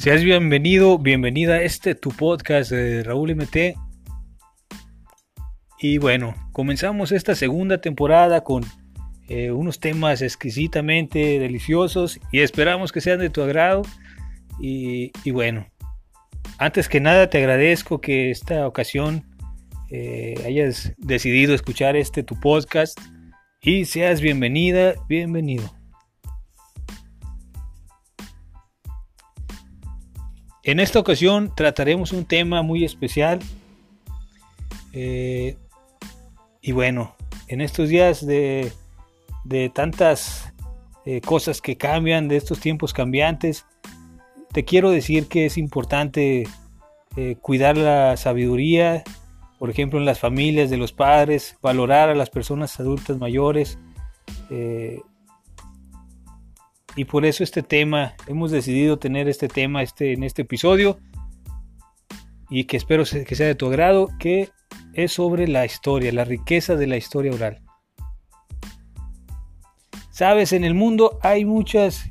Seas bienvenido, bienvenida a este tu podcast de Raúl MT. Y bueno, comenzamos esta segunda temporada con eh, unos temas exquisitamente deliciosos y esperamos que sean de tu agrado. Y, bueno, antes que nada te agradezco que esta ocasión eh, hayas decidido escuchar este tu podcast y seas bienvenida, bienvenido. En esta ocasión trataremos un tema muy especial. Eh, y bueno, en estos días de, tantas eh, cosas que cambian, de estos tiempos cambiantes, te quiero decir que es importante eh, cuidar la sabiduría, por ejemplo, en las familias de los padres, valorar a las personas adultas mayores, y por eso este tema, hemos decidido tener este tema este, en este episodio y que espero que sea de tu agrado, que es sobre la historia, la riqueza de la historia oral. Sabes, en el mundo hay muchas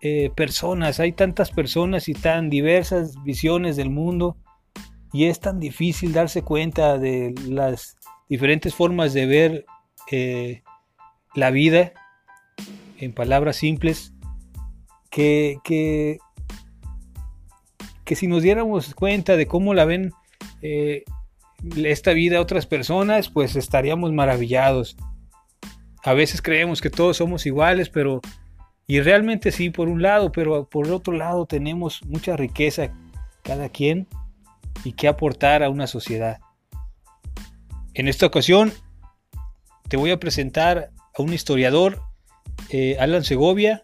eh, personas, hay tantas personas y tan diversas visiones del mundo y es tan difícil darse cuenta de las diferentes formas de ver eh, la vida en palabras simples, que, que, si nos diéramos cuenta de cómo la ven eh, esta vida otras personas, pues estaríamos maravillados. A veces creemos que todos somos iguales, pero... Y realmente sí, por un lado, pero por otro lado tenemos mucha riqueza cada quien y que aportar a una sociedad. En esta ocasión te voy a presentar a un historiador eh, Alan Segovia,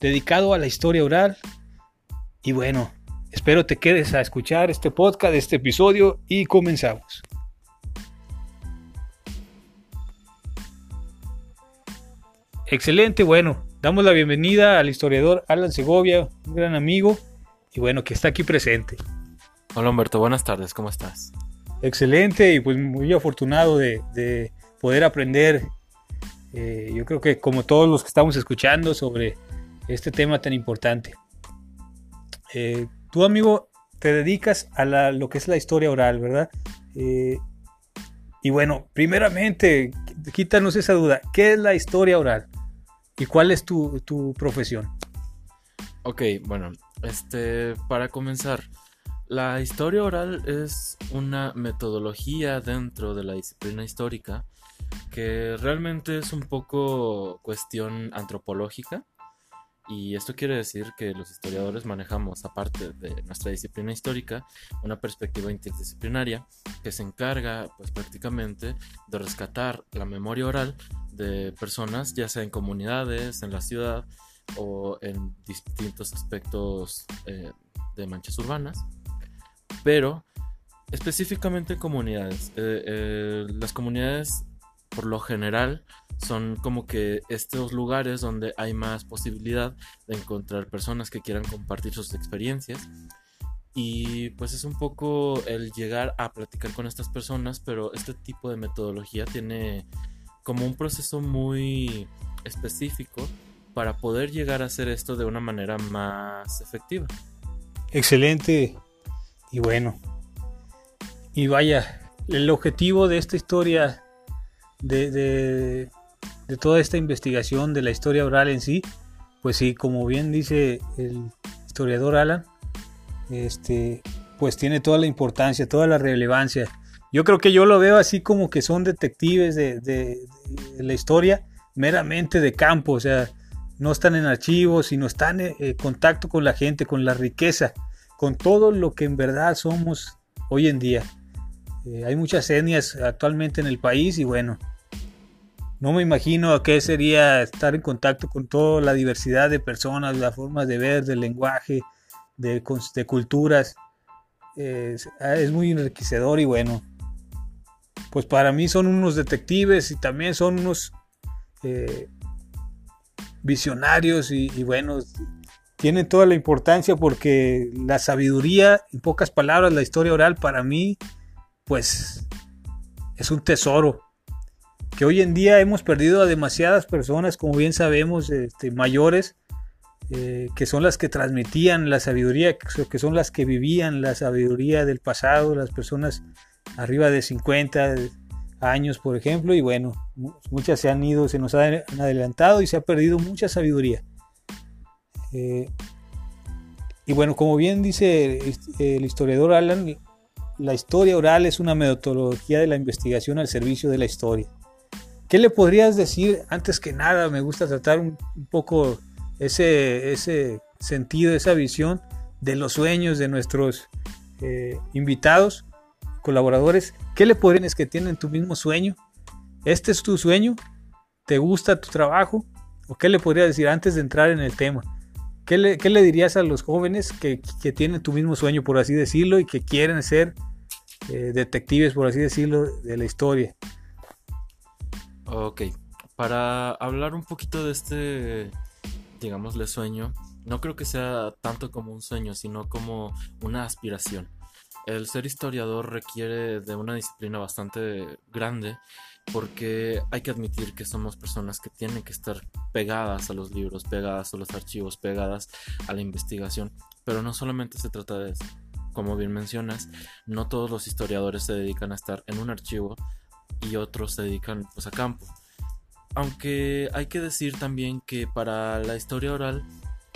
dedicado a la historia oral. Y bueno, espero te quedes a escuchar este podcast, este episodio y comenzamos. Excelente, bueno, damos la bienvenida al historiador Alan Segovia, un gran amigo y bueno, que está aquí presente. Hola Humberto, buenas tardes, ¿cómo estás? Excelente y pues muy afortunado de, de poder aprender eh, yo creo que como todos los que estamos escuchando sobre este tema tan importante. Eh, tú, amigo, te dedicas a lo que es la historia oral, ¿verdad? Eh, y bueno, primeramente, quítanos esa duda. ¿Qué es la historia oral? ¿Y cuál es tu, tu profesión? Ok, bueno, este, para comenzar, la historia oral es una metodología dentro de la disciplina histórica que realmente es un poco cuestión antropológica. Y esto quiere decir que los historiadores manejamos, aparte de nuestra disciplina histórica, una perspectiva interdisciplinaria que se encarga, pues prácticamente, de rescatar la memoria oral de personas, ya sea en comunidades, en la ciudad o en distintos aspectos eh, de manchas urbanas. Pero específicamente en comunidades. Eh, eh, las comunidades por lo general son como que estos lugares donde hay más posibilidad de encontrar personas que quieran compartir sus experiencias. Y pues es un poco el llegar a platicar con estas personas, pero este tipo de metodología tiene como un proceso muy específico para poder llegar a hacer esto de una manera más efectiva. Excelente y bueno. Y vaya, el objetivo de esta historia de, toda esta investigación de la historia oral en sí, pues sí, como bien dice el historiador Alan, este, pues tiene toda la importancia, toda la relevancia. Yo creo que yo lo veo así como que son detectives de, la historia meramente de campo, o sea, no están en archivos, sino están en contacto con la gente, con la riqueza, con todo lo que en verdad somos hoy en día. Eh, hay muchas etnias actualmente en el país y bueno, no me imagino qué sería estar en contacto con toda la diversidad de personas, las formas de ver, del lenguaje, de, culturas. Es, muy enriquecedor y bueno, pues para mí son unos detectives y también son unos eh, visionarios y, y bueno, tienen toda la importancia porque la sabiduría, en pocas palabras, la historia oral para mí, pues es un tesoro que hoy en día hemos perdido a demasiadas personas, como bien sabemos, este, mayores, eh, que son las que transmitían la sabiduría, que son las que vivían la sabiduría del pasado, las personas arriba de 50 años, por ejemplo, y bueno, muchas se han ido, se nos han adelantado y se ha perdido mucha sabiduría. Eh, y bueno, como bien dice el historiador Alan, la historia oral es una metodología de la investigación al servicio de la historia. ¿Qué le podrías decir? Antes que nada, me gusta tratar un, poco ese, ese, sentido, esa visión de los sueños de nuestros eh, invitados, colaboradores. ¿Qué le podrían es que tienen tu mismo sueño? ¿Este es tu sueño? ¿Te gusta tu trabajo? ¿O qué le podrías decir antes de entrar en el tema? ¿Qué le, dirías a los jóvenes que, que, tienen tu mismo sueño, por así decirlo, y que quieren ser eh, detectives, por así decirlo, de la historia? Ok, para hablar un poquito de este, digámosle, sueño, no creo que sea tanto como un sueño, sino como una aspiración. El ser historiador requiere de una disciplina bastante grande porque hay que admitir que somos personas que tienen que estar pegadas a los libros, pegadas a los archivos, pegadas a la investigación, pero no solamente se trata de eso. Como bien mencionas, no todos los historiadores se dedican a estar en un archivo y otros se dedican pues, a campo. Aunque hay que decir también que para la historia oral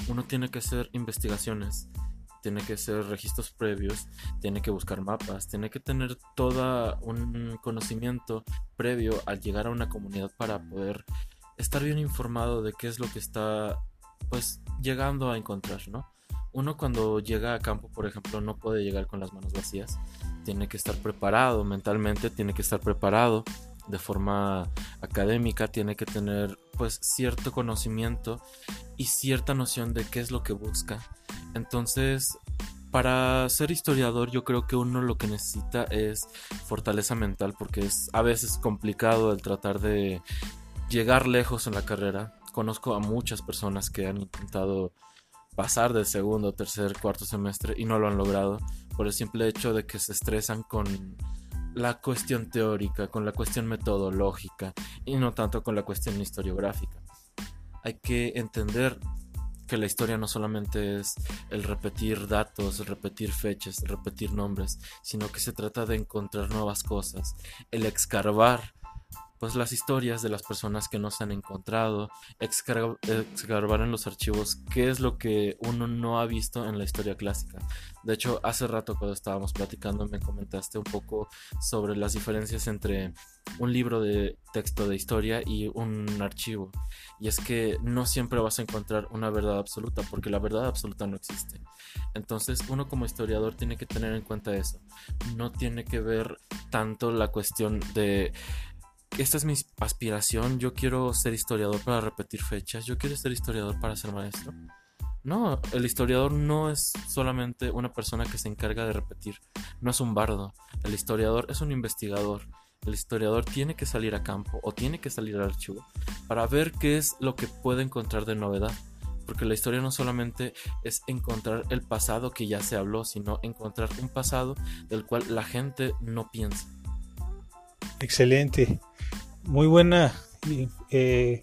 uno tiene que hacer investigaciones tiene que ser registros previos, tiene que buscar mapas, tiene que tener todo un conocimiento previo al llegar a una comunidad para poder estar bien informado de qué es lo que está pues llegando a encontrar, ¿no? Uno cuando llega a campo, por ejemplo, no puede llegar con las manos vacías, tiene que estar preparado mentalmente, tiene que estar preparado de forma académica, tiene que tener pues cierto conocimiento y cierta noción de qué es lo que busca entonces, para ser historiador yo creo que uno lo que necesita es fortaleza mental porque es a veces complicado el tratar de llegar lejos en la carrera. Conozco a muchas personas que han intentado pasar del segundo, tercer, cuarto semestre y no lo han logrado por el simple hecho de que se estresan con la cuestión teórica, con la cuestión metodológica y no tanto con la cuestión historiográfica. Hay que entender que la historia no solamente es el repetir datos, repetir fechas, repetir nombres, sino que se trata de encontrar nuevas cosas, el excarbar pues las historias de las personas que no se han encontrado, excavar en los archivos qué es lo que uno no ha visto en la historia clásica. De hecho, hace rato cuando estábamos platicando me comentaste un poco sobre las diferencias entre un libro de texto de historia y un archivo. Y es que no siempre vas a encontrar una verdad absoluta, porque la verdad absoluta no existe. Entonces uno como historiador tiene que tener en cuenta eso. No tiene que ver tanto la cuestión de esta es mi aspiración, yo quiero ser historiador para repetir fechas, yo quiero ser historiador para ser maestro. No, el historiador no es solamente una persona que se encarga de repetir, no es un bardo, el historiador es un investigador, el historiador tiene que salir a campo o tiene que salir al archivo para ver qué es lo que puede encontrar de novedad. Porque la historia no solamente es encontrar el pasado que ya se habló, sino encontrar un pasado del cual la gente no piensa. Excelente. Muy buena eh,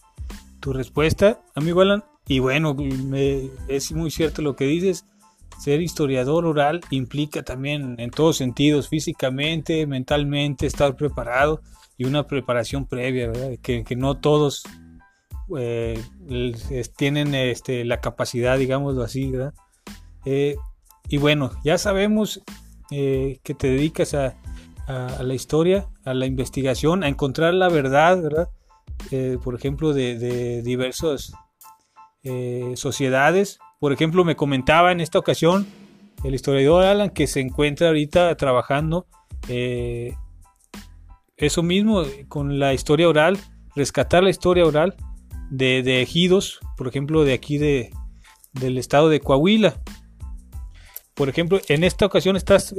tu respuesta, amigo Alan. Y bueno, es muy cierto lo que dices. Ser historiador oral implica también en todos sentidos, físicamente, mentalmente, estar preparado y una preparación previa, ¿verdad? Que, no todos eh, tienen este, la capacidad, digámoslo así, ¿verdad? Eh, y bueno, ya sabemos que te dedicas a, a, la historia, a la investigación, a encontrar la verdad, ¿verdad? Eh, por ejemplo, de, diversas eh, sociedades. Por ejemplo, me comentaba en esta ocasión el historiador Alan que se encuentra ahorita trabajando eh, eso mismo con la historia oral, rescatar la historia oral de, ejidos, por ejemplo, de aquí de, del estado de Coahuila. Por ejemplo, en esta ocasión estás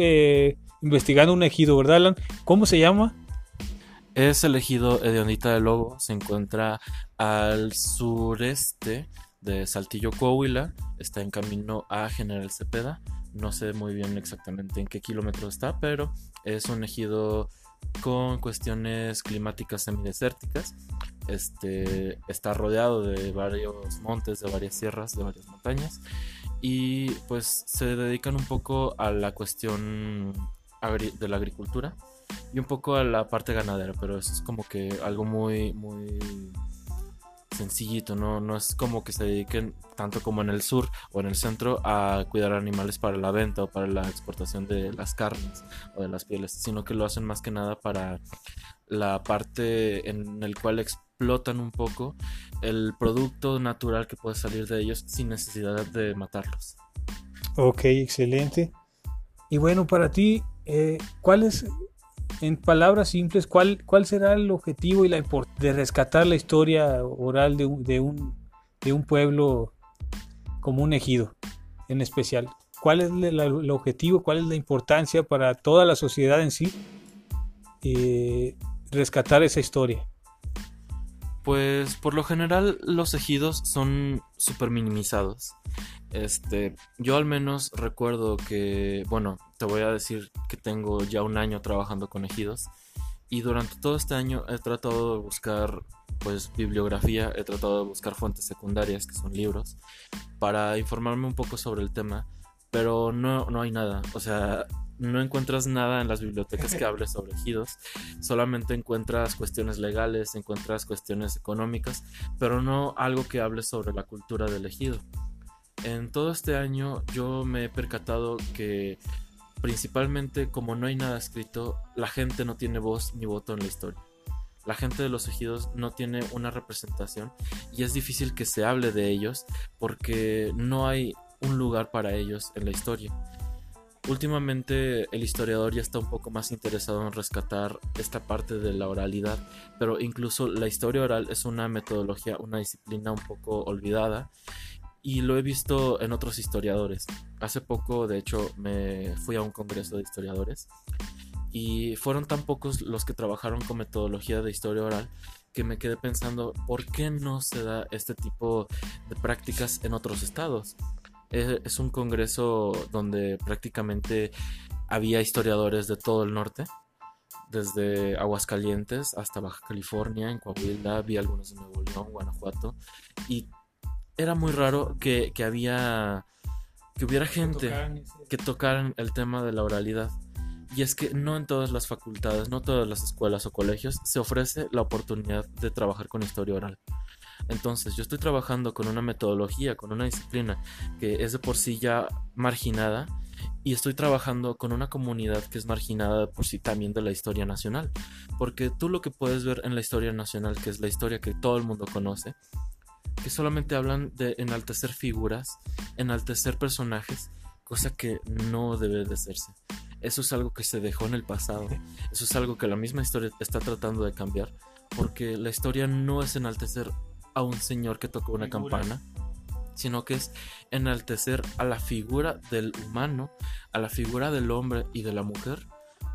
investigando un ejido, ¿verdad, Alan? ¿Cómo se llama? Es el ejido Hedionita de Lobo, se encuentra al sureste de Saltillo, Coahuila, está en camino a General Cepeda, no sé muy bien exactamente en qué kilómetro está, pero es un ejido con cuestiones climáticas semidesérticas. Este, está rodeado de varios montes, de varias sierras, de varias montañas y pues se dedican un poco a la cuestión de la agricultura y un poco a la parte ganadera, pero es como que algo muy muy sencillito, ¿no? no es como que se dediquen tanto como en el sur o en el centro a cuidar animales para la venta o para la exportación de las carnes o de las pieles, sino que lo hacen más que nada para la parte en el cual explotan un poco el producto natural que puede salir de ellos sin necesidad de matarlos. Ok, excelente. Y bueno, para ti, eh, ¿cuál es en palabras simples, ¿cuál, ¿cuál será el objetivo y la de rescatar la historia oral de un, de un, de un pueblo como un ejido en especial? ¿Cuál es el, objetivo, cuál es la importancia para toda la sociedad en sí eh, rescatar esa historia? Pues por lo general los ejidos son súper minimizados. Este, yo al menos recuerdo que, bueno, te voy a decir que tengo ya un año trabajando con ejidos y durante todo este año he tratado de buscar pues bibliografía, he tratado de buscar fuentes secundarias que son libros para informarme un poco sobre el tema, pero no, no hay nada, o sea, no encuentras nada en las bibliotecas que hable sobre ejidos, solamente encuentras cuestiones legales, encuentras cuestiones económicas, pero no algo que hable sobre la cultura del ejido. En todo este año yo me he percatado que principalmente como no hay nada escrito, la gente no tiene voz ni voto en la historia. La gente de los ejidos no tiene una representación y es difícil que se hable de ellos porque no hay un lugar para ellos en la historia. Últimamente el historiador ya está un poco más interesado en rescatar esta parte de la oralidad, pero incluso la historia oral es una metodología, una disciplina un poco olvidada y lo he visto en otros historiadores. Hace poco, de hecho, me fui a un congreso de historiadores y fueron tan pocos los que trabajaron con metodología de historia oral que me quedé pensando, ¿por qué no se da este tipo de prácticas en otros estados? Es un congreso donde prácticamente había historiadores de todo el norte, desde Aguascalientes hasta Baja California, en Coahuila, había algunos de Nuevo León, Guanajuato, y era muy raro que, había que hubiera gente que tocaran el tema de la oralidad. Y es que no en todas las facultades, no todas las escuelas o colegios se ofrece la oportunidad de trabajar con historia oral. Entonces, yo estoy trabajando con una metodología, con una disciplina que es de por sí ya marginada y estoy trabajando con una comunidad que es marginada de por sí también de la historia nacional. Porque tú lo que puedes ver en la historia nacional, que es la historia que todo el mundo conoce, que solamente hablan de enaltecer figuras, enaltecer personajes, cosa que no debe de hacerse. Eso es algo que se dejó en el pasado, eso es algo que la misma historia está tratando de cambiar, porque la historia no es enaltecer a un señor que tocó una campana, sino que es enaltecer a la figura del humano, a la figura del hombre y de la mujer,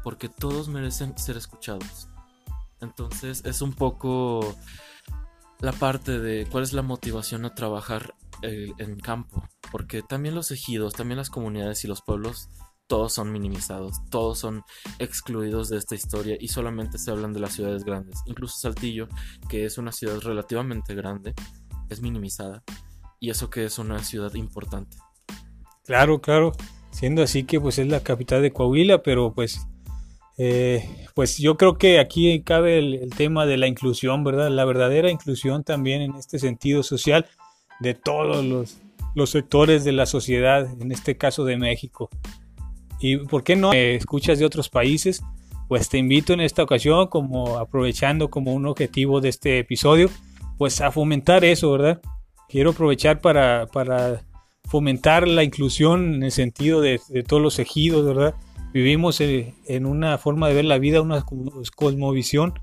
porque todos merecen ser escuchados. Entonces es un poco la parte de cuál es la motivación a trabajar eh, en campo, porque también los ejidos, también las comunidades y los pueblos, todos son minimizados, todos son excluidos de esta historia y solamente se hablan de las ciudades grandes. Incluso Saltillo, que es una ciudad relativamente grande, es minimizada y eso que es una ciudad importante. Claro, claro, siendo así que pues es la capital de Coahuila, pero pues eh, pues yo creo que aquí cabe el, tema de la inclusión, ¿verdad? La verdadera inclusión también en este sentido social de todos los, sectores de la sociedad, en este caso de México. ¿Y por qué no escuchas de otros países? Pues te invito en esta ocasión, como aprovechando como un objetivo de este episodio, pues a fomentar eso, ¿verdad? Quiero aprovechar para, fomentar la inclusión en el sentido de, de todos los ejidos, ¿verdad? Vivimos eh, en una forma de ver la vida, una cosmovisión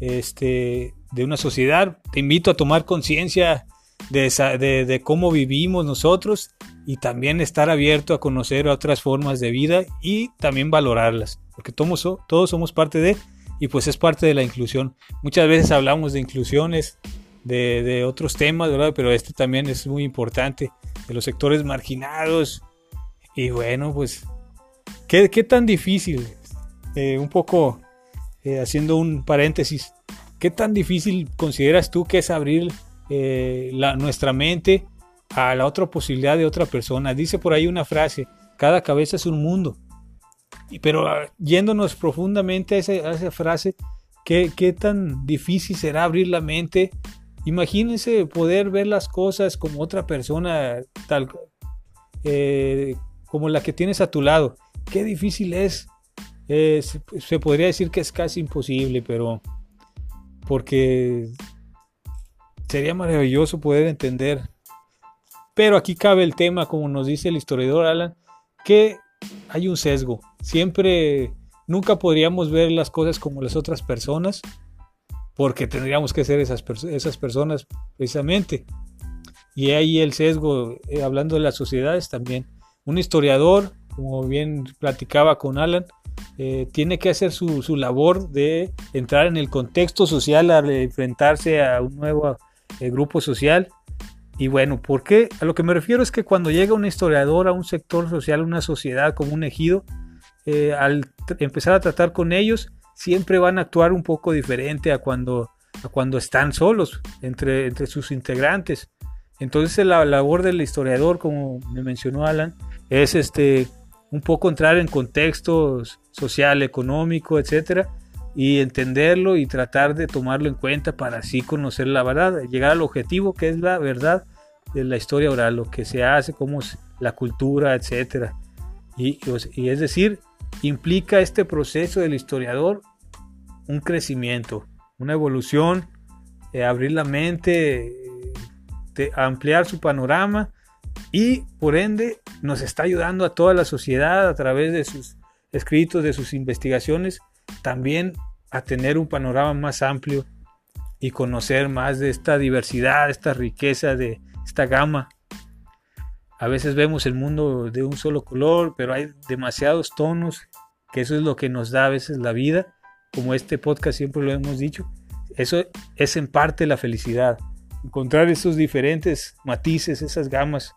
este, de una sociedad. Te invito a tomar conciencia de, cómo vivimos nosotros y también estar abierto a conocer otras formas de vida y también valorarlas, porque todos, todos somos parte de, y pues es parte de la inclusión. Muchas veces hablamos de inclusiones, de, de otros temas, ¿verdad? Pero este también es muy importante, de los sectores marginados. Y bueno, pues ¿Qué, tan difícil? Eh, un poco eh, haciendo un paréntesis, ¿qué tan difícil consideras tú que es abrir eh, la, nuestra mente a la otra posibilidad de otra persona? Dice por ahí una frase, cada cabeza es un mundo. Pero ah, yéndonos profundamente a, esa frase, ¿qué, ¿qué, tan difícil será abrir la mente? Imagínense poder ver las cosas como otra persona, tal como la que tienes a tu lado. Qué difícil es. se podría decir que es casi imposible, pero porque sería maravilloso poder entender. Pero aquí cabe el tema, como nos dice el historiador Alan, que hay un sesgo. Siempre, nunca podríamos ver las cosas como las otras personas, porque tendríamos que ser esas, esas personas precisamente. Y ahí el sesgo, eh, hablando de las sociedades también. Un historiador, como bien platicaba con Alan, eh, tiene que hacer su, su, labor de entrar en el contexto social al enfrentarse a un nuevo eh, grupo social. Y bueno, ¿por qué? A lo que me refiero es que cuando llega un historiador a un sector social, una sociedad como un ejido, al empezar a tratar con ellos, siempre van a actuar un poco diferente a cuando, a cuando están solos entre, entre sus integrantes. Entonces la labor del historiador, como me mencionó Alan, es este un poco entrar en contextos social, económico, etcétera, y entenderlo y tratar de tomarlo en cuenta para así conocer la verdad, llegar al objetivo que es la verdad de la historia oral, lo que se hace, cómo es la cultura, etcétera. Y, y es decir, implica este proceso del historiador un crecimiento, una evolución, eh, abrir la mente, ampliar su panorama y por ende nos está ayudando a toda la sociedad a través de sus escritos, de sus investigaciones, también a tener un panorama más amplio y conocer más de esta diversidad, esta riqueza, de esta gama. A veces vemos el mundo de un solo color, pero hay demasiados tonos, que eso es lo que nos da a veces la vida, como este podcast siempre lo hemos dicho. Eso es en parte la felicidad encontrar esos diferentes matices, esas gamas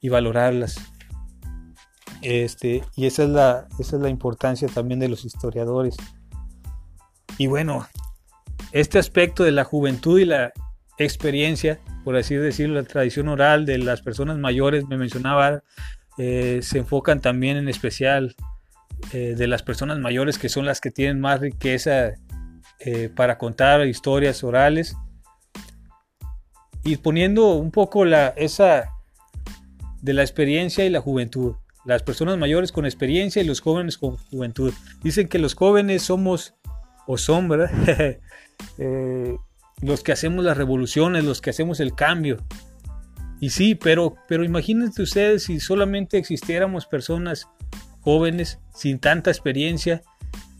y valorarlas. Este, y esa es, la, esa es la importancia también de los historiadores. Y bueno, este aspecto de la juventud y la experiencia, por así decirlo, la tradición oral de las personas mayores, me mencionaba, eh, se enfocan también en especial eh, de las personas mayores que son las que tienen más riqueza eh, para contar historias orales y poniendo un poco la, esa de la experiencia y la juventud. Las personas mayores con experiencia y los jóvenes con juventud. Dicen que los jóvenes somos, o son, eh, los que hacemos las revoluciones, los que hacemos el cambio. Y sí, pero, pero imagínense ustedes si solamente existiéramos personas jóvenes sin tanta experiencia,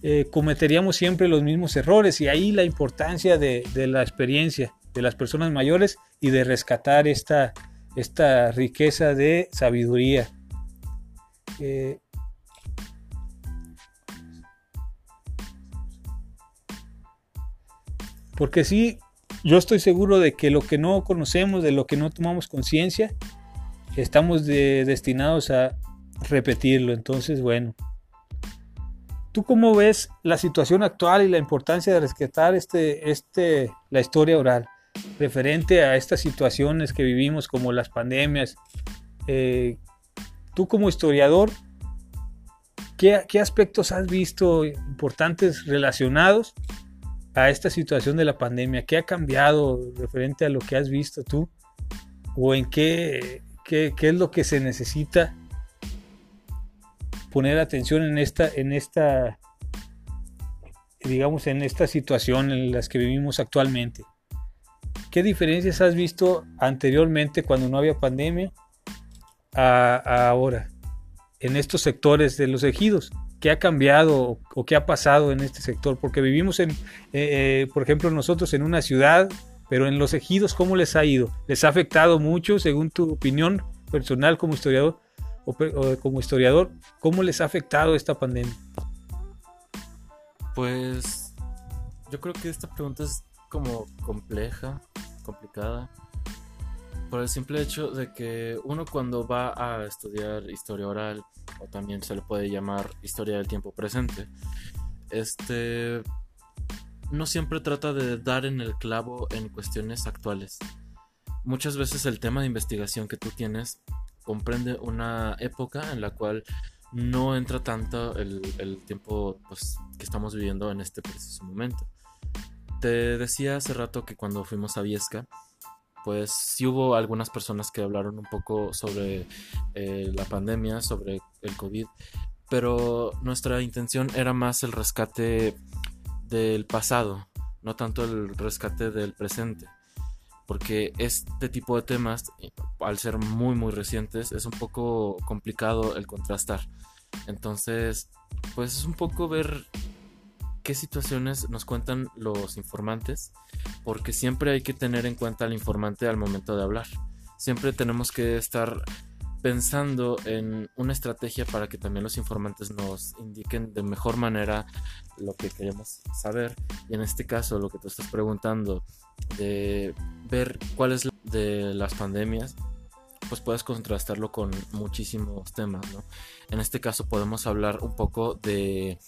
eh, cometeríamos siempre los mismos errores y ahí la importancia de, de la experiencia de las personas mayores y de rescatar esta, esta riqueza de sabiduría. Eh, porque sí, yo estoy seguro de que lo que no conocemos, de lo que no tomamos conciencia, estamos destinados a repetirlo. Entonces, bueno, ¿tú cómo ves la situación actual y la importancia de rescatar este, este, la historia oral? Referente a estas situaciones que vivimos como las pandemias. Eh, tú como historiador, ¿qué, aspectos has visto importantes relacionados a esta situación de la pandemia? ¿Qué ha cambiado referente a lo que has visto tú? ¿O en qué, qué, es lo que se necesita poner atención en esta, en esta, digamos, en esta situación en las que vivimos actualmente? ¿Qué diferencias has visto anteriormente cuando no había pandemia a, ahora en estos sectores de los ejidos? ¿Qué ha cambiado o, qué ha pasado en este sector? Porque vivimos en, eh, eh, por ejemplo, nosotros en una ciudad, pero en los ejidos, ¿cómo les ha ido? ¿Les ha afectado mucho, según tu opinión personal como historiador? O, como historiador, ¿cómo les ha afectado esta pandemia? Pues yo creo que esta pregunta es como compleja, complicada, por el simple hecho de que uno cuando va a estudiar historia oral, o también se le puede llamar historia del tiempo presente, este no siempre trata de dar en el clavo en cuestiones actuales. Muchas veces el tema de investigación que tú tienes comprende una época en la cual no entra tanto el, tiempo pues, que estamos viviendo en este preciso momento. Te decía hace rato que cuando fuimos a Viesca, pues sí hubo algunas personas que hablaron un poco sobre eh, la pandemia, sobre el COVID, pero nuestra intención era más el rescate del pasado, no tanto el rescate del presente. Porque este tipo de temas, al ser muy muy recientes, es un poco complicado el contrastar. Entonces, pues es un poco ver qué situaciones nos cuentan los informantes, porque siempre hay que tener en cuenta al informante al momento de hablar. Siempre tenemos que estar pensando en una estrategia para que también los informantes nos indiquen de mejor manera lo que queremos saber. Y en este caso, lo que tú estás preguntando, de ver cuál es de las pandemias, pues puedes contrastarlo con muchísimos temas, En este caso podemos hablar un poco de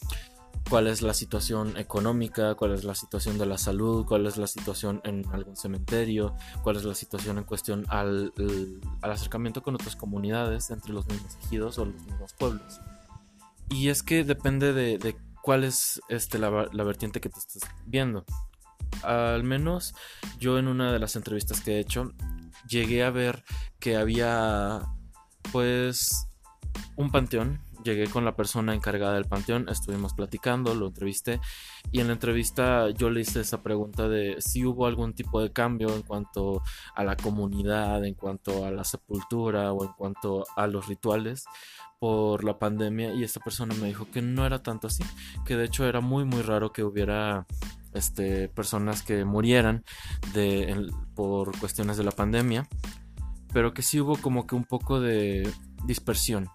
cuál es la situación económica, cuál es la situación de la salud, cuál es la situación en algún cementerio, cuál es la situación en cuestión al, acercamiento con otras comunidades entre los mismos ejidos o los mismos pueblos. Y es que depende de, cuál es este, la, la vertiente que te estás viendo. Al menos yo en una de las entrevistas que he hecho llegué a ver que había pues un panteón llegué con la persona encargada del panteón, estuvimos platicando, lo entrevisté y en la entrevista yo le hice esa pregunta de si hubo algún tipo de cambio en cuanto a la comunidad, en cuanto a la sepultura o en cuanto a los rituales por la pandemia y esta persona me dijo que no era tanto así, que de hecho era muy muy raro que hubiera este, personas que murieran de, por cuestiones de la pandemia, pero que sí hubo como que un poco de dispersión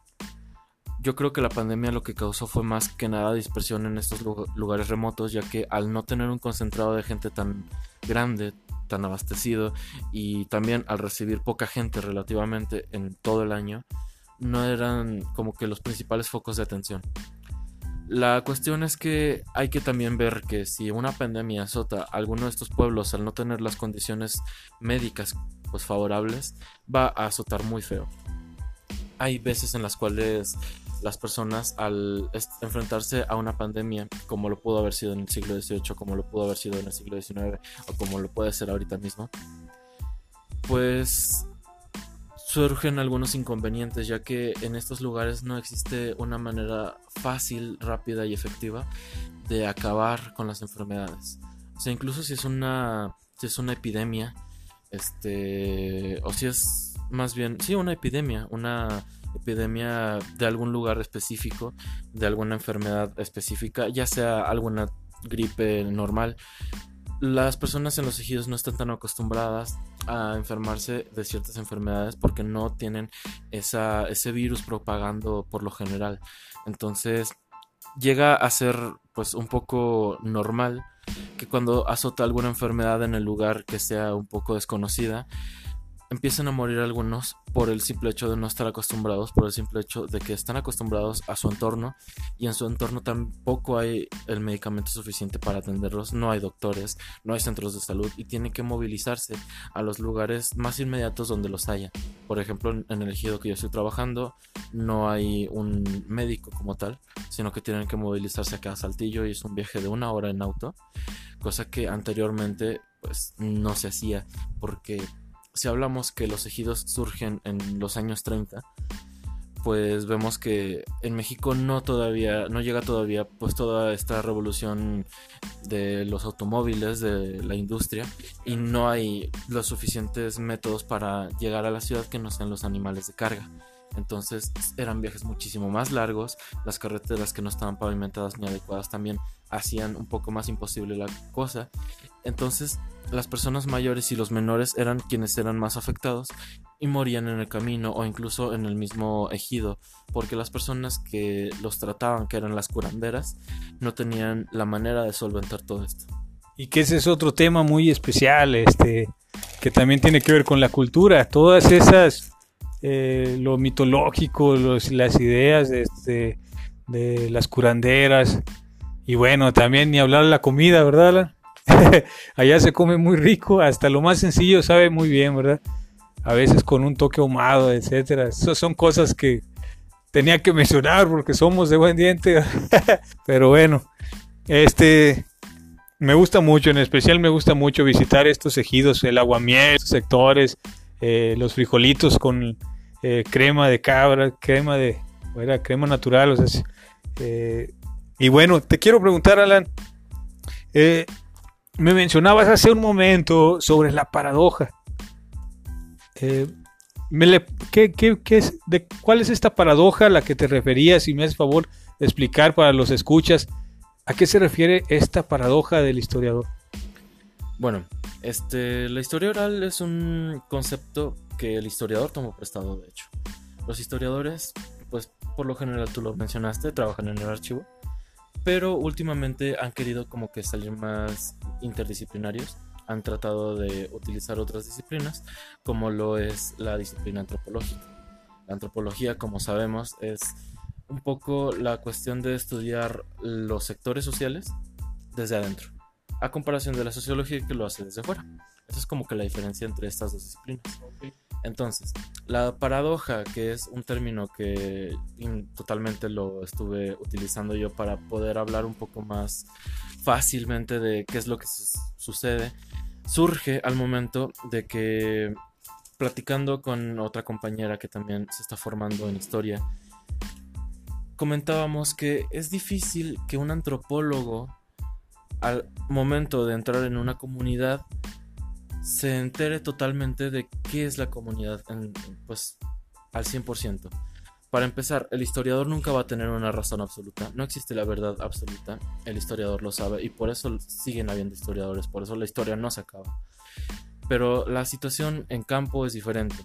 yo creo que la pandemia lo que causó fue más que nada dispersión en estos lugares remotos, ya que al no tener un concentrado de gente tan grande, tan abastecido, y también al recibir poca gente relativamente en todo el año, no eran como que los principales focos de atención. La cuestión es que hay que también ver que si una pandemia azota a alguno de estos pueblos al no tener las condiciones médicas pues favorables, va a azotar muy feo. Hay veces en las cuales las personas al enfrentarse a una pandemia, como lo pudo haber sido en el siglo XVIII, como lo pudo haber sido en el siglo XIX, o como lo puede ser ahorita mismo, pues surgen algunos inconvenientes, ya que en estos lugares no existe una manera fácil, rápida y efectiva de acabar con las enfermedades. O sea, incluso si es una, si es una epidemia, este, o si es más bien, sí, una epidemia, una epidemia de algún lugar específico, de alguna enfermedad específica, ya sea alguna gripe normal. Las personas en los ejidos no están tan acostumbradas a enfermarse de ciertas enfermedades porque no tienen esa, ese virus propagando por lo general. Entonces llega a ser pues un poco normal que cuando azota alguna enfermedad en el lugar que sea un poco desconocida, empiezan a morir algunos por el simple hecho de no estar acostumbrados, por el simple hecho de que están acostumbrados a su entorno y en su entorno tampoco hay el medicamento suficiente para atenderlos, no hay doctores, no hay centros de salud y tienen que movilizarse a los lugares más inmediatos donde los haya. Por ejemplo, en el ejido que yo estoy trabajando no hay un médico como tal, sino que tienen que movilizarse a a Saltillo y es un viaje de una hora en auto, cosa que anteriormente pues no se hacía porque si hablamos que los ejidos surgen en los años 30, pues vemos que en México no todavía no llega todavía pues toda esta revolución de los automóviles de la industria y no hay los suficientes métodos para llegar a la ciudad que no sean los animales de carga. Entonces eran viajes muchísimo más largos, las carreteras que no estaban pavimentadas ni adecuadas también hacían un poco más imposible la cosa. Entonces las personas mayores y los menores eran quienes eran más afectados y morían en el camino o incluso en el mismo ejido, porque las personas que los trataban, que eran las curanderas, no tenían la manera de solventar todo esto. Y que ese es otro tema muy especial, este, que también tiene que ver con la cultura, todas esas, eh, lo mitológico, las ideas de, este, de las curanderas, Y bueno, también ni hablar de la comida, ¿verdad? Allá se come muy rico, hasta lo más sencillo sabe muy bien, ¿verdad? A veces con un toque ahumado, etcétera. Esas son cosas que tenía que mencionar porque somos de buen diente. Pero bueno, este me gusta mucho, en especial me gusta mucho visitar estos ejidos, el aguamiel, sectores, eh, los frijolitos con eh, crema de cabra, crema de, era crema natural, o sea, eh, y bueno, te quiero preguntar, Alan, me mencionabas hace un momento sobre la paradoja. ¿qué, es, de, ¿Cuál es esta paradoja a la que te referías? Si me haces favor de explicar para los escuchas, ¿a qué se refiere esta paradoja del historiador? Bueno, este, la historia oral es un concepto que el historiador tomó prestado, de hecho. Los historiadores, pues por lo general tú lo mencionaste, trabajan en el archivo, pero últimamente han querido como que salir más interdisciplinarios han tratado de utilizar otras disciplinas, como lo es la disciplina antropológica. La antropología, como sabemos, es un poco la cuestión de estudiar los sectores sociales desde adentro, a comparación de la sociología que lo hace desde fuera. Esa es como que la diferencia entre estas dos disciplinas. Entonces, la paradoja, que es un término que totalmente lo estuve utilizando yo para poder hablar un poco más fácilmente de qué es lo que sucede, surge al momento de que platicando con otra compañera que también se está formando en historia, comentábamos que es difícil que un antropólogo al momento de entrar en una comunidad se entere totalmente de qué es la comunidad pues al 100%. Para empezar, el historiador nunca va a tener una razón absoluta. No existe la verdad absoluta. El historiador lo sabe y por eso siguen habiendo historiadores. Por eso la historia no se acaba. Pero la situación en campo es diferente.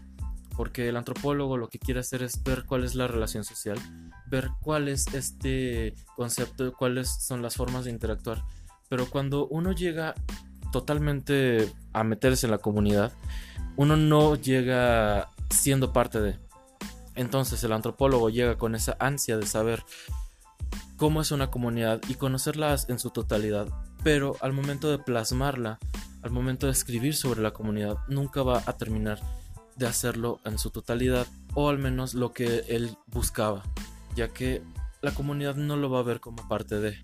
Porque el antropólogo lo que quiere hacer es ver cuál es la relación social, ver cuál es este concepto, cuáles son las formas de interactuar. Pero cuando uno llega totalmente a meterse en la comunidad, uno no llega siendo parte de entonces el antropólogo llega con esa ansia de saber cómo es una comunidad y conocerla en su totalidad, pero al momento de plasmarla, al momento de escribir sobre la comunidad, nunca va a terminar de hacerlo en su totalidad, o al menos lo que él buscaba, ya que la comunidad no lo va a ver como parte de.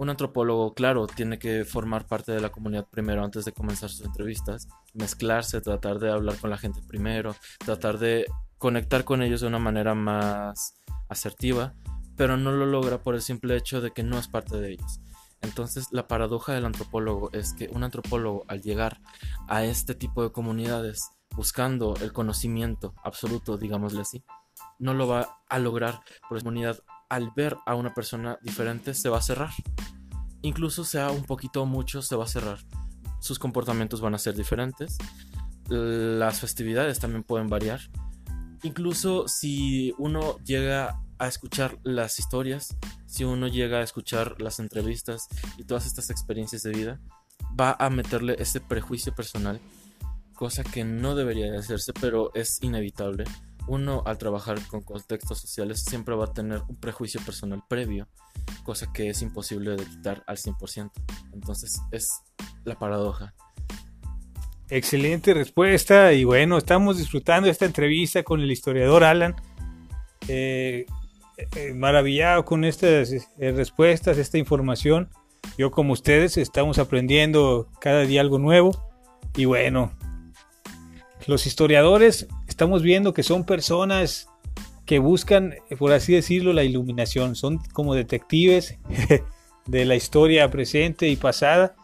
Un antropólogo, claro, tiene que formar parte de la comunidad primero antes de comenzar sus entrevistas, mezclarse, tratar de hablar con la gente primero, tratar de conectar con ellos de una manera más asertiva, pero no lo logra por el simple hecho de que no es parte de ellos. Entonces la paradoja del antropólogo es que un antropólogo al llegar a este tipo de comunidades buscando el conocimiento absoluto, digámosle así, no lo va a lograr por la comunidad al ver a una persona diferente se va a cerrar. Incluso sea un poquito o mucho se va a cerrar. Sus comportamientos van a ser diferentes. Las festividades también pueden variar incluso si uno llega a escuchar las historias, si uno llega a escuchar las entrevistas y todas estas experiencias de vida, va a meterle ese prejuicio personal, cosa que no debería de hacerse, pero es inevitable. Uno al trabajar con contextos sociales siempre va a tener un prejuicio personal previo, cosa que es imposible de quitar al 100%. Entonces es la paradoja. Excelente respuesta y bueno, estamos disfrutando esta entrevista con el historiador Alan. Eh, eh, maravillado con estas eh, respuestas, esta información. Yo como ustedes estamos aprendiendo cada día algo nuevo y bueno, los historiadores estamos viendo que son personas que buscan, por así decirlo, la iluminación. Son como detectives de la historia presente y pasada.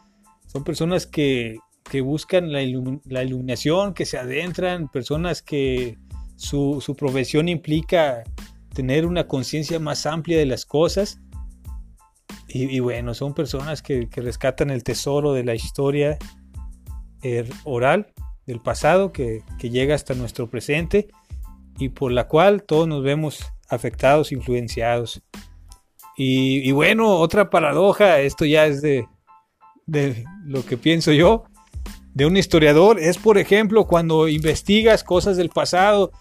Son personas que que buscan la, iluminación, que se adentran, personas que su, profesión implica tener una conciencia más amplia de las cosas. Y, bueno, son personas que, rescatan el tesoro de la historia er, oral del pasado que, llega hasta nuestro presente y por la cual todos nos vemos afectados, influenciados. Y, bueno, otra paradoja, esto ya es de, de lo que pienso yo, de un historiador es, por ejemplo, cuando investigas cosas del pasado,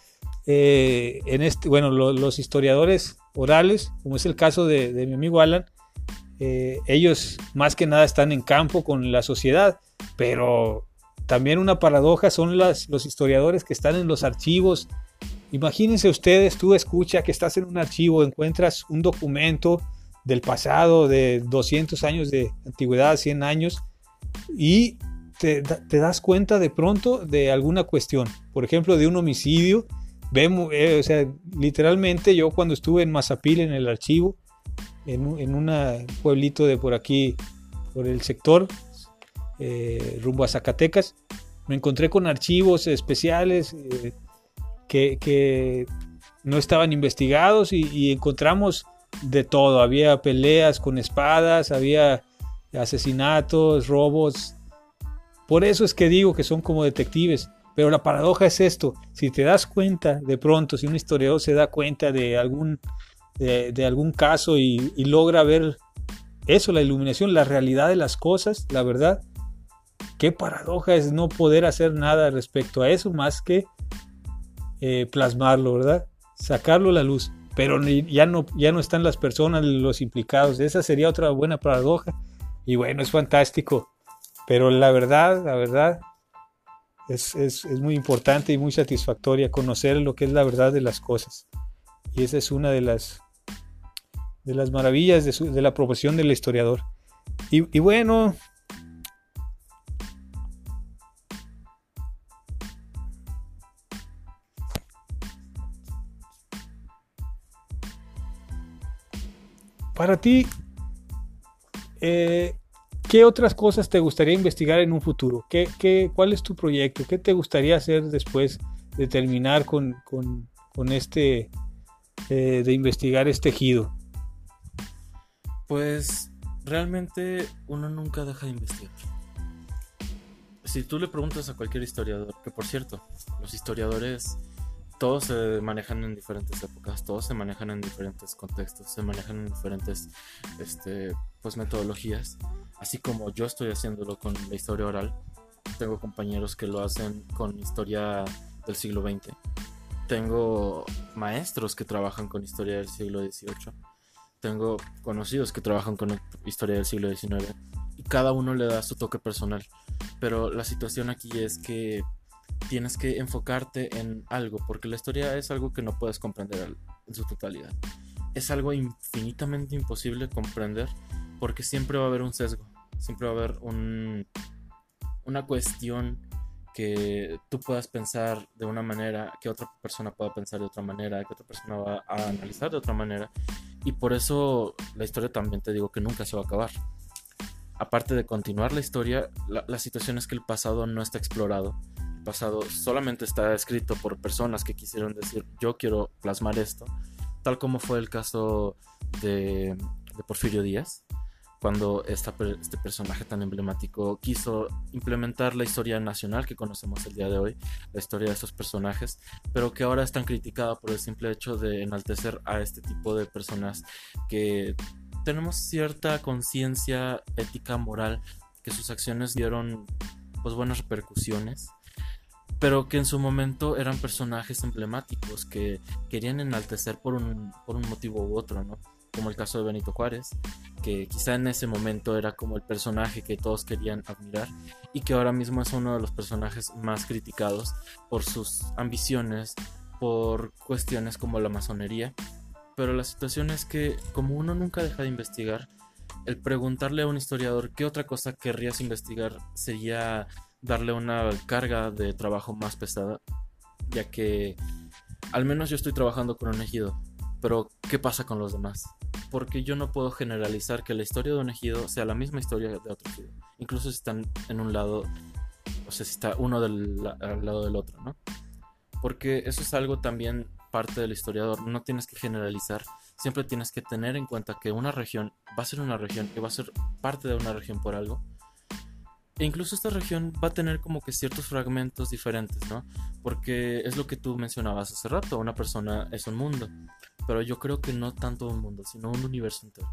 eh, en este, bueno, los historiadores orales, como es el caso de, mi amigo Alan, eh, ellos más que nada están en campo con la sociedad, pero también una paradoja son los historiadores que están en los archivos. Imagínense ustedes, tú escucha que estás en un archivo, encuentras un documento del pasado de 200 años de antigüedad, 100 años, y te, das cuenta de pronto de alguna cuestión, por ejemplo, de un homicidio. Vemos, eh, o sea, literalmente yo cuando estuve en Mazapil en el archivo, en, un pueblito de por aquí, por el sector, eh, rumbo a Zacatecas, me encontré con archivos especiales eh, que, no estaban investigados y, encontramos de todo. Había peleas con espadas, había asesinatos, robos. Por eso es que digo que son como detectives. Pero la paradoja es esto, si te das cuenta de pronto, si un historiador se da cuenta de algún de, algún caso y, logra ver eso, la iluminación, la realidad de las cosas, la verdad. Qué paradoja es no poder hacer nada respecto a eso más que eh, plasmarlo, ¿verdad? Sacarlo a la luz. Pero ya no, ya no están las personas, los implicados. Esa sería otra buena paradoja. Y bueno, es fantástico. Pero la verdad, la verdad, es, es, es muy importante y muy satisfactoria conocer lo que es la verdad de las cosas. Y esa es una de las de las maravillas de, la profesión del historiador. Y, bueno, para ti, eh, ¿qué otras cosas te gustaría investigar en un futuro? ¿Qué, qué, cuál es tu proyecto? ¿Qué te gustaría hacer después de terminar con, este, eh, de investigar este ejido? Pues realmente uno nunca deja de investigar. Si tú le preguntas a cualquier historiador, que por cierto, los historiadores todos se manejan en diferentes épocas, todos se manejan en diferentes contextos, se manejan en diferentes este, pues, metodologías, así como yo estoy haciéndolo con la historia oral. Tengo compañeros que lo hacen con historia del siglo XX. Tengo maestros que trabajan con historia del siglo XVIII tengo conocidos que trabajan con historia del siglo XIX y cada uno le da su toque personal. Pero la situación aquí es que tienes que enfocarte en algo, porque la historia es algo que no puedes comprender en su totalidad. Es algo infinitamente imposible comprender porque siempre va a haber un sesgo, siempre va a haber un, una cuestión que tú puedas pensar de una manera, que otra persona pueda pensar de otra manera, que otra persona va a analizar de otra manera. Y por eso la historia también te digo que nunca se va a acabar. Aparte de continuar la historia, la, situación es que el pasado no está explorado. Pasado solamente está escrito por personas que quisieron decir yo quiero plasmar esto, tal como fue el caso de, Porfirio Díaz, cuando este personaje tan emblemático quiso implementar la historia nacional que conocemos el día de hoy, la historia de estos personajes, pero que ahora es tan criticada por el simple hecho de enaltecer a este tipo de personas que tenemos cierta conciencia ética, moral, que sus acciones dieron pues buenas repercusiones pero que en su momento eran personajes emblemáticos que querían enaltecer por un, por un motivo u otro, ¿no? como el caso de Benito Juárez, que quizá en ese momento era como el personaje que todos querían admirar y que ahora mismo es uno de los personajes más criticados por sus ambiciones, por cuestiones como la masonería. Pero la situación es que como uno nunca deja de investigar, el preguntarle a un historiador qué otra cosa querrías investigar sería darle una carga de trabajo más pesada, ya que al menos yo estoy trabajando con un ejido, pero ¿qué pasa con los demás? porque yo no puedo generalizar que la historia de un ejido sea la misma historia de otro ejido. Incluso si están en un lado, o sea, si está uno al lado del otro, ¿no? Porque eso es algo también parte del historiador. No tienes que generalizar. Siempre tienes que tener en cuenta que una región va a ser una región y va a ser parte de una región por algo. E incluso esta región va a tener como que ciertos fragmentos diferentes, ¿no? Porque es lo que tú mencionabas hace rato, una persona es un mundo pero yo creo que no tanto un mundo, sino un universo entero.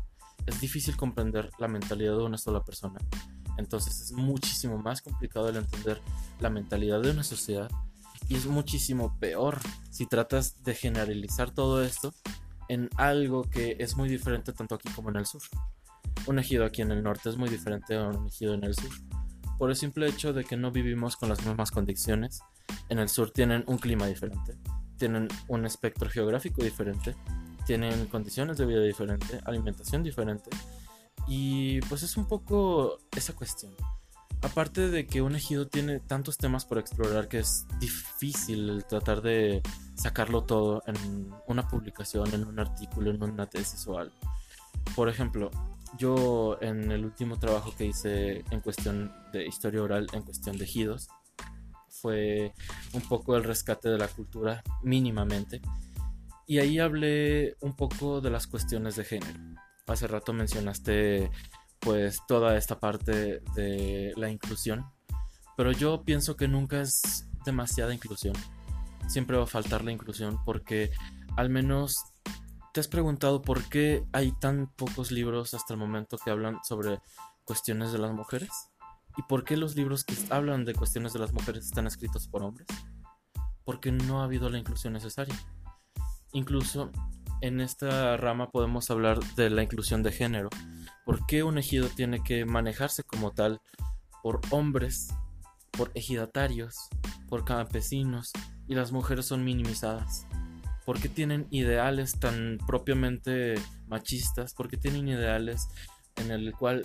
Es difícil comprender la mentalidad de una sola persona. Entonces es muchísimo más complicado el entender la mentalidad de una sociedad y es muchísimo peor si tratas de generalizar todo esto en algo que es muy diferente tanto aquí como en el sur. un ejido aquí en el norte es muy diferente a un ejido en el sur. Por el simple hecho de que no vivimos con las mismas condiciones. En el sur tienen un clima diferente, tienen un espectro geográfico diferente, tienen condiciones de vida diferente, alimentación diferente. Y pues es un poco esa cuestión. Aparte de que un ejido tiene tantos temas por explorar que es difícil tratar de sacarlo todo en una publicación, en un artículo, en una tesis o algo. Por ejemplo, yo en el último trabajo que hice en cuestión de historia oral, en cuestión de ejidos, fue un poco el rescate de la cultura mínimamente. Y ahí hablé un poco de las cuestiones de género. Hace rato mencionaste pues toda esta parte de la inclusión, pero yo pienso que nunca es demasiada inclusión. Siempre va a faltar la inclusión porque al menos ¿Te has preguntado por qué hay tan pocos libros hasta el momento que hablan sobre cuestiones de las mujeres? ¿Y por qué los libros que hablan de cuestiones de las mujeres están escritos por hombres? Porque no ha habido la inclusión necesaria. Incluso en esta rama podemos hablar de la inclusión de género. ¿Por qué un ejido tiene que manejarse como tal por hombres, por ejidatarios, por campesinos y las mujeres son minimizadas? ¿Por qué tienen ideales tan propiamente machistas? ¿Por qué tienen ideales en el cual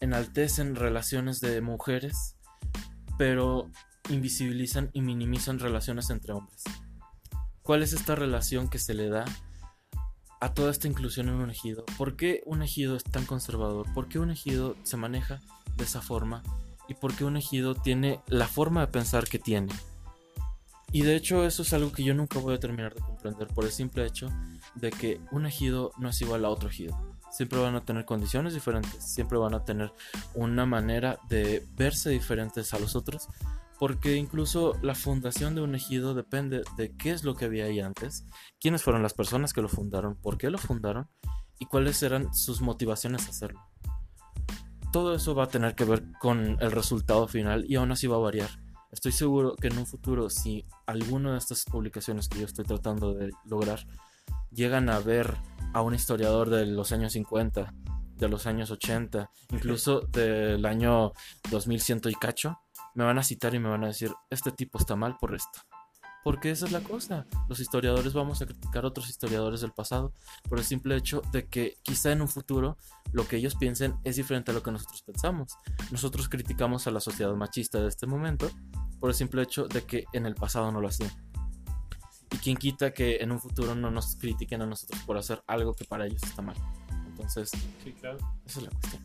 enaltecen relaciones de mujeres, pero invisibilizan y minimizan relaciones entre hombres? ¿Cuál es esta relación que se le da a toda esta inclusión en un ejido? ¿Por qué un ejido es tan conservador? ¿Por qué un ejido se maneja de esa forma? ¿Y por qué un ejido tiene la forma de pensar que tiene? Y de hecho eso es algo que yo nunca voy a terminar de comprender por el simple hecho de que un ejido no es igual a otro ejido. Siempre van a tener condiciones diferentes, siempre van a tener una manera de verse diferentes a los otros, porque incluso la fundación de un ejido depende de qué es lo que había ahí antes, quiénes fueron las personas que lo fundaron, por qué lo fundaron y cuáles eran sus motivaciones a hacerlo. Todo eso va a tener que ver con el resultado final y aún así va a variar Estoy seguro que en un futuro, si alguna de estas publicaciones que yo estoy tratando de lograr llegan a ver a un historiador de los años 50, de los años 80, incluso del año 2100 y cacho, me van a citar y me van a decir, este tipo está mal por esto. Porque esa es la cosa. Los historiadores vamos a criticar a otros historiadores del pasado por el simple hecho de que quizá en un futuro lo que ellos piensen es diferente a lo que nosotros pensamos. Nosotros criticamos a la sociedad machista de este momento por el simple hecho de que en el pasado no lo hacían. Y quien quita que en un futuro no nos critiquen a nosotros por hacer algo que para ellos está mal. Entonces, sí, claro, esa es la cuestión.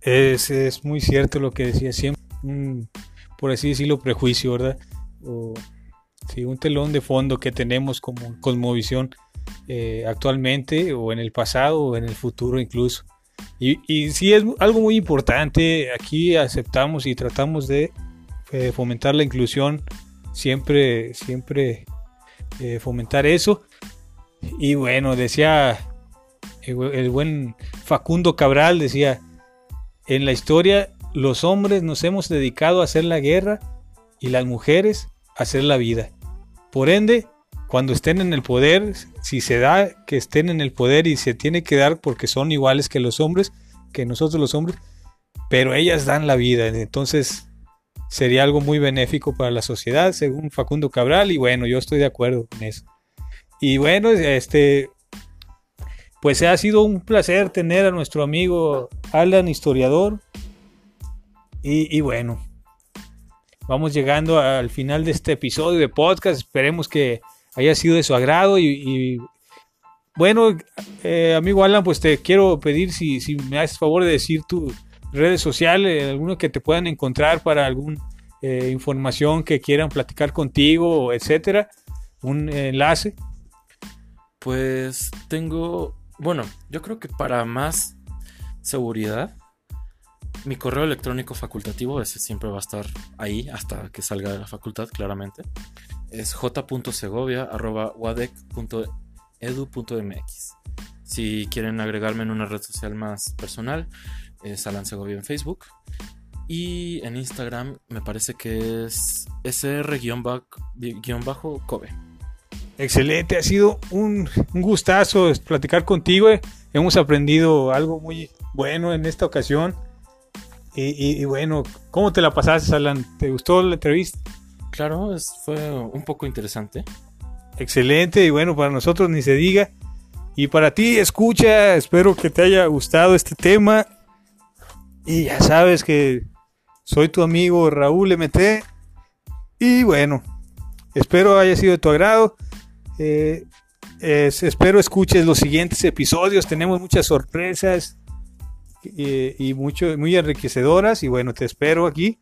Es, es muy cierto lo que decía siempre, por así decirlo, prejuicio, ¿verdad? O sí, un telón de fondo que tenemos como cosmovisión eh, actualmente o en el pasado o en el futuro incluso. Y, sí es algo muy importante, aquí aceptamos y tratamos de eh, fomentar la inclusión, siempre, siempre eh, fomentar eso. Y bueno, decía el, buen Facundo Cabral, decía, en la historia los hombres nos hemos dedicado a hacer la guerra y las mujeres a hacer la vida. Por ende, cuando estén en el poder, si se da que estén en el poder y se tiene que dar porque son iguales que los hombres, que nosotros los hombres, pero ellas dan la vida. Entonces, sería algo muy benéfico para la sociedad, según Facundo Cabral, y bueno, yo estoy de acuerdo con eso. Y bueno, este, pues ha sido un placer tener a nuestro amigo Alan, historiador. Y, bueno, vamos llegando al final de este episodio de podcast. Esperemos que haya sido de su agrado. Y, bueno, eh, amigo Alan, pues te quiero pedir si, si me haces favor de decir tu, redes sociales, alguno que te puedan encontrar para alguna eh, información que quieran platicar contigo, etcétera, un enlace. Pues tengo, bueno, yo creo que para más seguridad, mi correo electrónico facultativo, ese siempre va a estar ahí hasta que salga de la facultad, claramente. Es j.segovia.wadec.edu.mx. Si quieren agregarme en una red social más personal, es Alan Segovia en Facebook. Y en Instagram me parece que es sr-kobe. Excelente, ha sido un, gustazo platicar contigo. Hemos aprendido algo muy bueno en esta ocasión. Y, bueno, ¿cómo te la pasaste, Alan? ¿Te gustó la entrevista? Claro, fue un poco interesante. Excelente, y bueno, para nosotros ni se diga. Y para ti, escucha, espero que te haya gustado este tema. Y ya sabes que soy tu amigo Raúl MT. Y bueno, espero haya sido de tu agrado. Eh, espero escuches los siguientes episodios. Tenemos muchas sorpresas y, mucho, muy enriquecedoras. Y bueno, te espero aquí.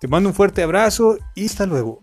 Te mando un fuerte abrazo y hasta luego.